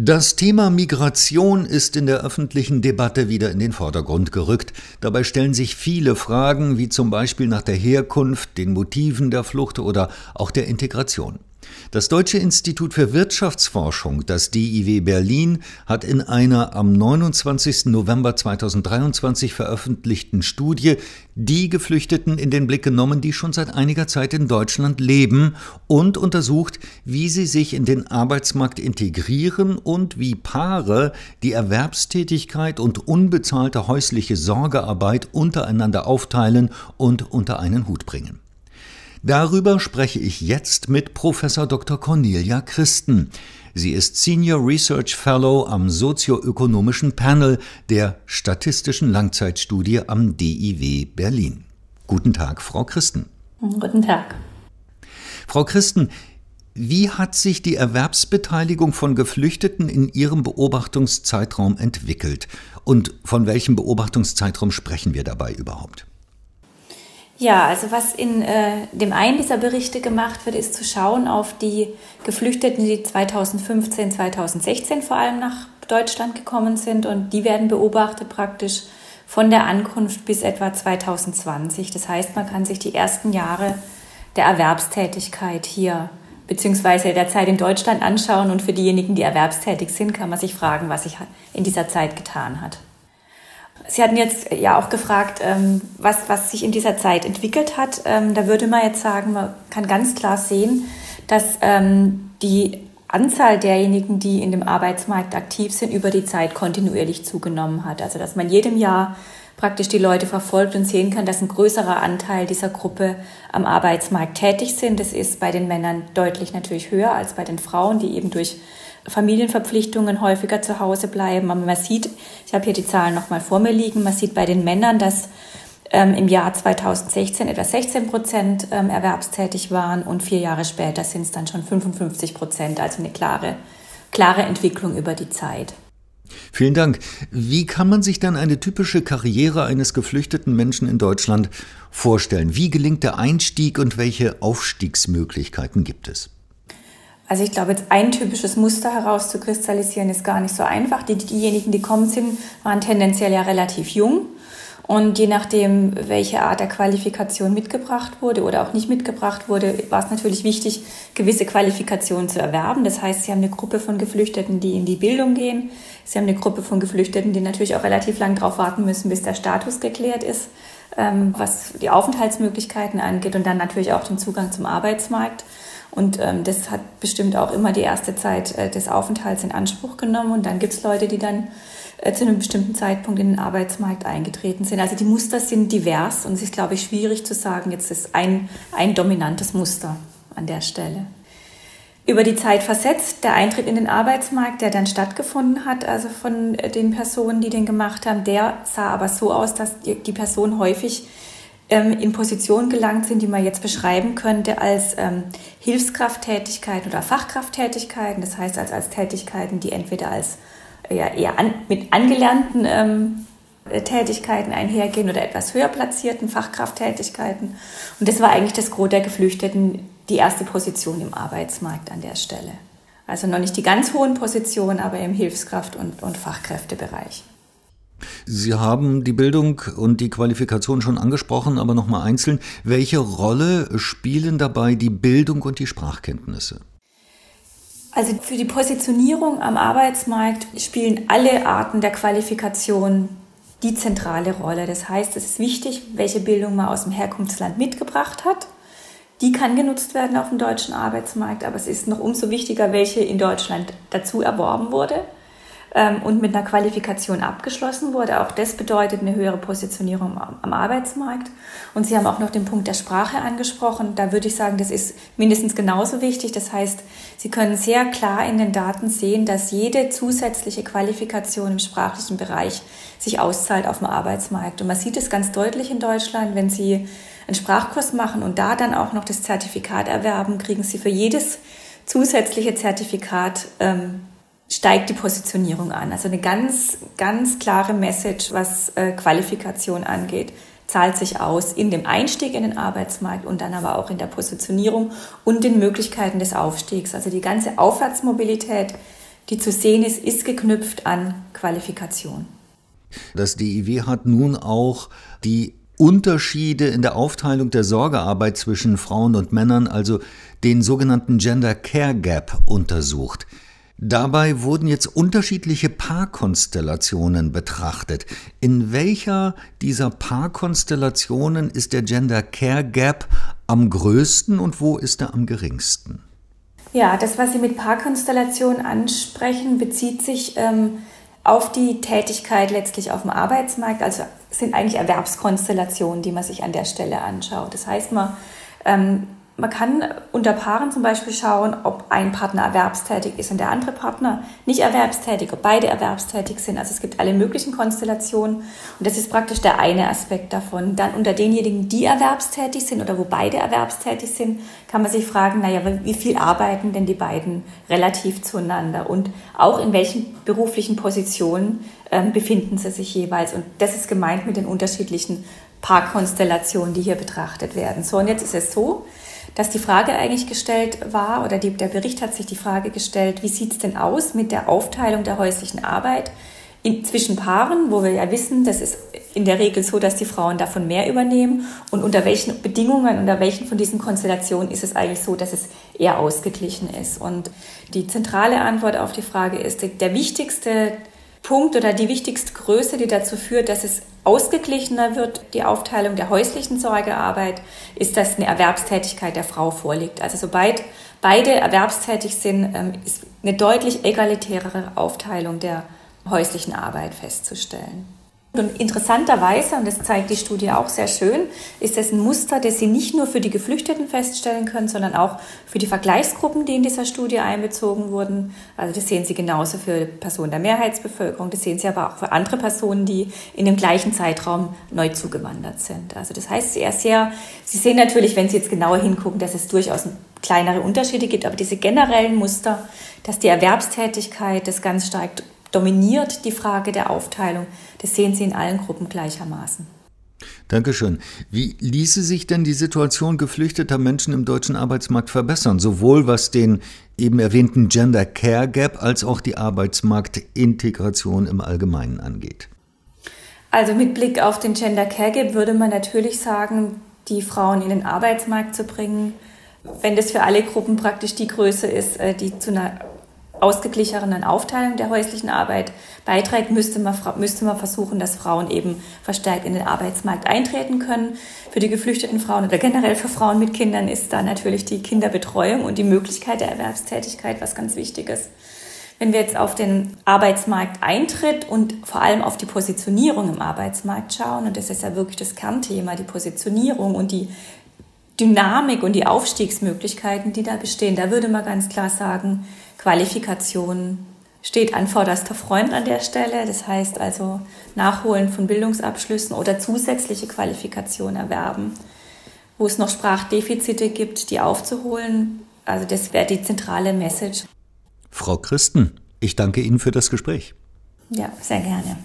Das Thema Migration ist in der öffentlichen Debatte wieder in den Vordergrund gerückt. Dabei stellen sich viele Fragen, wie zum Beispiel nach der Herkunft, den Motiven der Flucht oder auch der Integration. Das Deutsche Institut für Wirtschaftsforschung, das DIW Berlin, hat in einer am 29. November 2023 veröffentlichten Studie die Geflüchteten in den Blick genommen, die schon seit einiger Zeit in Deutschland leben und untersucht, wie sie sich in den Arbeitsmarkt integrieren und wie Paare die Erwerbstätigkeit und unbezahlte häusliche Sorgearbeit untereinander aufteilen und unter einen Hut bringen. Darüber spreche ich jetzt mit Professor Dr. Cornelia Christen. Sie ist Senior Research Fellow am sozioökonomischen Panel der Statistischen Langzeitstudie am DIW Berlin. Guten Tag, Frau Christen. Guten Tag. Frau Christen, wie hat sich die Erwerbsbeteiligung von Geflüchteten in Ihrem Beobachtungszeitraum entwickelt? Und von welchem Beobachtungszeitraum sprechen wir dabei überhaupt? Ja, also was in äh, dem einen dieser Berichte gemacht wird, ist zu schauen auf die Geflüchteten, die 2015, 2016 vor allem nach Deutschland gekommen sind und die werden beobachtet praktisch von der Ankunft bis etwa 2020. Das heißt, man kann sich die ersten Jahre der Erwerbstätigkeit hier beziehungsweise der Zeit in Deutschland anschauen und für diejenigen, die erwerbstätig sind, kann man sich fragen, was sich in dieser Zeit getan hat. Sie hatten jetzt ja auch gefragt, ähm, was, was sich in dieser Zeit entwickelt hat. Ähm, da würde man jetzt sagen, man kann ganz klar sehen, dass ähm, die Anzahl derjenigen, die in dem Arbeitsmarkt aktiv sind, über die Zeit kontinuierlich zugenommen hat. Also dass man jedem Jahr praktisch die Leute verfolgt und sehen kann, dass ein größerer Anteil dieser Gruppe am Arbeitsmarkt tätig sind. Das ist bei den Männern deutlich natürlich höher als bei den Frauen, die eben durch Familienverpflichtungen häufiger zu Hause bleiben. Aber man sieht, ich habe hier die Zahlen nochmal vor mir liegen, man sieht bei den Männern, dass ähm, im Jahr 2016 etwa 16 Prozent ähm, erwerbstätig waren und vier Jahre später sind es dann schon 55 Prozent, also eine klare, klare Entwicklung über die Zeit. Vielen Dank. Wie kann man sich dann eine typische Karriere eines geflüchteten Menschen in Deutschland vorstellen? Wie gelingt der Einstieg und welche Aufstiegsmöglichkeiten gibt es? Also ich glaube, jetzt ein typisches Muster herauszukristallisieren ist gar nicht so einfach. Die, diejenigen, die kommen sind, waren tendenziell ja relativ jung. Und je nachdem, welche Art der Qualifikation mitgebracht wurde oder auch nicht mitgebracht wurde, war es natürlich wichtig, gewisse Qualifikationen zu erwerben. Das heißt, Sie haben eine Gruppe von Geflüchteten, die in die Bildung gehen. Sie haben eine Gruppe von Geflüchteten, die natürlich auch relativ lang darauf warten müssen, bis der Status geklärt ist, ähm, was die Aufenthaltsmöglichkeiten angeht und dann natürlich auch den Zugang zum Arbeitsmarkt. Und ähm, das hat bestimmt auch immer die erste Zeit äh, des Aufenthalts in Anspruch genommen. Und dann gibt es Leute, die dann äh, zu einem bestimmten Zeitpunkt in den Arbeitsmarkt eingetreten sind. Also die Muster sind divers und es ist, glaube ich, schwierig zu sagen, jetzt ist ein, ein dominantes Muster an der Stelle. Über die Zeit versetzt, der Eintritt in den Arbeitsmarkt, der dann stattgefunden hat, also von äh, den Personen, die den gemacht haben, der sah aber so aus, dass die, die Person häufig ähm, in Positionen gelangt sind, die man jetzt beschreiben könnte als ähm, Hilfskrafttätigkeiten oder Fachkrafttätigkeiten, das heißt als, als Tätigkeiten, die entweder als ja, eher an, mit angelernten ähm, Tätigkeiten einhergehen oder etwas höher platzierten Fachkrafttätigkeiten. Und das war eigentlich das Gros der Geflüchteten, die erste Position im Arbeitsmarkt an der Stelle. Also noch nicht die ganz hohen Positionen, aber im Hilfskraft- und, und Fachkräftebereich. Sie haben die Bildung und die Qualifikation schon angesprochen, aber nochmal einzeln. Welche Rolle spielen dabei die Bildung und die Sprachkenntnisse? Also für die Positionierung am Arbeitsmarkt spielen alle Arten der Qualifikation die zentrale Rolle. Das heißt, es ist wichtig, welche Bildung man aus dem Herkunftsland mitgebracht hat. Die kann genutzt werden auf dem deutschen Arbeitsmarkt, aber es ist noch umso wichtiger, welche in Deutschland dazu erworben wurde ähm, und mit einer Qualifikation abgeschlossen wurde. Auch das bedeutet eine höhere Positionierung am, Arbeitsmarkt. Und Sie haben auch noch den Punkt der Sprache angesprochen. Da würde ich sagen, das ist mindestens genauso wichtig. Das heißt, Sie können sehr klar in den Daten sehen, dass jede zusätzliche Qualifikation im sprachlichen Bereich sich auszahlt auf dem Arbeitsmarkt. Und man sieht es ganz deutlich in Deutschland, wenn Sie einen Sprachkurs machen und da dann auch noch das Zertifikat erwerben, kriegen Sie für jedes zusätzliche Zertifikat ähm, steigt die Positionierung an. Also eine ganz, ganz klare Message, was äh, Qualifikation angeht, zahlt sich aus in dem Einstieg in den Arbeitsmarkt und dann aber auch in der Positionierung und den Möglichkeiten des Aufstiegs. Also die ganze Aufwärtsmobilität, die zu sehen ist, ist geknüpft an Qualifikation. Das DIW hat nun auch die Unterschiede in der Aufteilung der Sorgearbeit zwischen Frauen und Männern, also den sogenannten Gender Care Gap, untersucht. Dabei wurden jetzt unterschiedliche Paarkonstellationen betrachtet. In welcher dieser Paarkonstellationen ist der Gender Care Gap am größten und wo ist er am geringsten? Ja, das, was Sie mit Paarkonstellationen ansprechen, bezieht sich ähm, auf die Tätigkeit letztlich auf dem Arbeitsmarkt. Also sind eigentlich Erwerbskonstellationen, die man sich an der Stelle anschaut. Das heißt, man ähm, man kann unter Paaren zum Beispiel schauen, ob ein Partner erwerbstätig ist und der andere Partner nicht erwerbstätig, ob beide erwerbstätig sind. Also es gibt alle möglichen Konstellationen und das ist praktisch der eine Aspekt davon. Dann unter denjenigen, die erwerbstätig sind oder wo beide erwerbstätig sind, kann man sich fragen, naja, wie viel arbeiten denn die beiden relativ zueinander und auch in welchen beruflichen Positionen ähm, befinden sie sich jeweils. Und das ist gemeint mit den unterschiedlichen Paarkonstellationen, die hier betrachtet werden. So, und jetzt ist es so, dass die Frage eigentlich gestellt war, oder die, der Bericht hat sich die Frage gestellt, wie sieht es denn aus mit der Aufteilung der häuslichen Arbeit in, zwischen Paaren, wo wir ja wissen, das ist in der Regel so, dass die Frauen davon mehr übernehmen und unter welchen Bedingungen, unter welchen von diesen Konstellationen ist es eigentlich so, dass es eher ausgeglichen ist. Und die zentrale Antwort auf die Frage ist, der wichtigste Punkt oder die wichtigste Größe, die dazu führt, dass es ausgeglichener wird, die Aufteilung der häuslichen Sorgearbeit, ist, dass eine Erwerbstätigkeit der Frau vorliegt. Also sobald beide erwerbstätig sind, ähm, ist eine deutlich egalitärere Aufteilung der häuslichen Arbeit festzustellen. Und interessanterweise, und das zeigt die Studie auch sehr schön, ist es ein Muster, das Sie nicht nur für die Geflüchteten feststellen können, sondern auch für die Vergleichsgruppen, die in dieser Studie einbezogen wurden. Also das sehen Sie genauso für Personen der Mehrheitsbevölkerung, das sehen Sie aber auch für andere Personen, die in dem gleichen Zeitraum neu zugewandert sind. Also das heißt, sehr, sehr, Sie sehen natürlich, wenn Sie jetzt genauer hingucken, dass es durchaus kleinere Unterschiede gibt, aber diese generellen Muster, dass die Erwerbstätigkeit das ganz stark dominiert die Frage der Aufteilung. Das sehen Sie in allen Gruppen gleichermaßen. Dankeschön. Wie ließe sich denn die Situation geflüchteter Menschen im deutschen Arbeitsmarkt verbessern, sowohl was den eben erwähnten Gender Care Gap als auch die Arbeitsmarktintegration im Allgemeinen angeht? Also mit Blick auf den Gender Care Gap würde man natürlich sagen, die Frauen in den Arbeitsmarkt zu bringen, wenn das für alle Gruppen praktisch die Größe ist, äh, die zu einer ausgeglichenen Aufteilung der häuslichen Arbeit beiträgt, müsste man, müsste man versuchen, dass Frauen eben verstärkt in den Arbeitsmarkt eintreten können. Für die geflüchteten Frauen oder generell für Frauen mit Kindern ist da natürlich die Kinderbetreuung und die Möglichkeit der Erwerbstätigkeit was ganz Wichtiges. Wenn wir jetzt auf den Arbeitsmarkt eintritt und vor allem auf die Positionierung im Arbeitsmarkt schauen, und das ist ja wirklich das Kernthema, die Positionierung und die Dynamik und die Aufstiegsmöglichkeiten, die da bestehen, da würde man ganz klar sagen, Qualifikation steht an vorderster Front an der Stelle. Das heißt also Nachholen von Bildungsabschlüssen oder zusätzliche Qualifikation erwerben, wo es noch Sprachdefizite gibt, die aufzuholen. Also das wäre die zentrale Message. Frau Christen, ich danke Ihnen für das Gespräch. Ja, sehr gerne.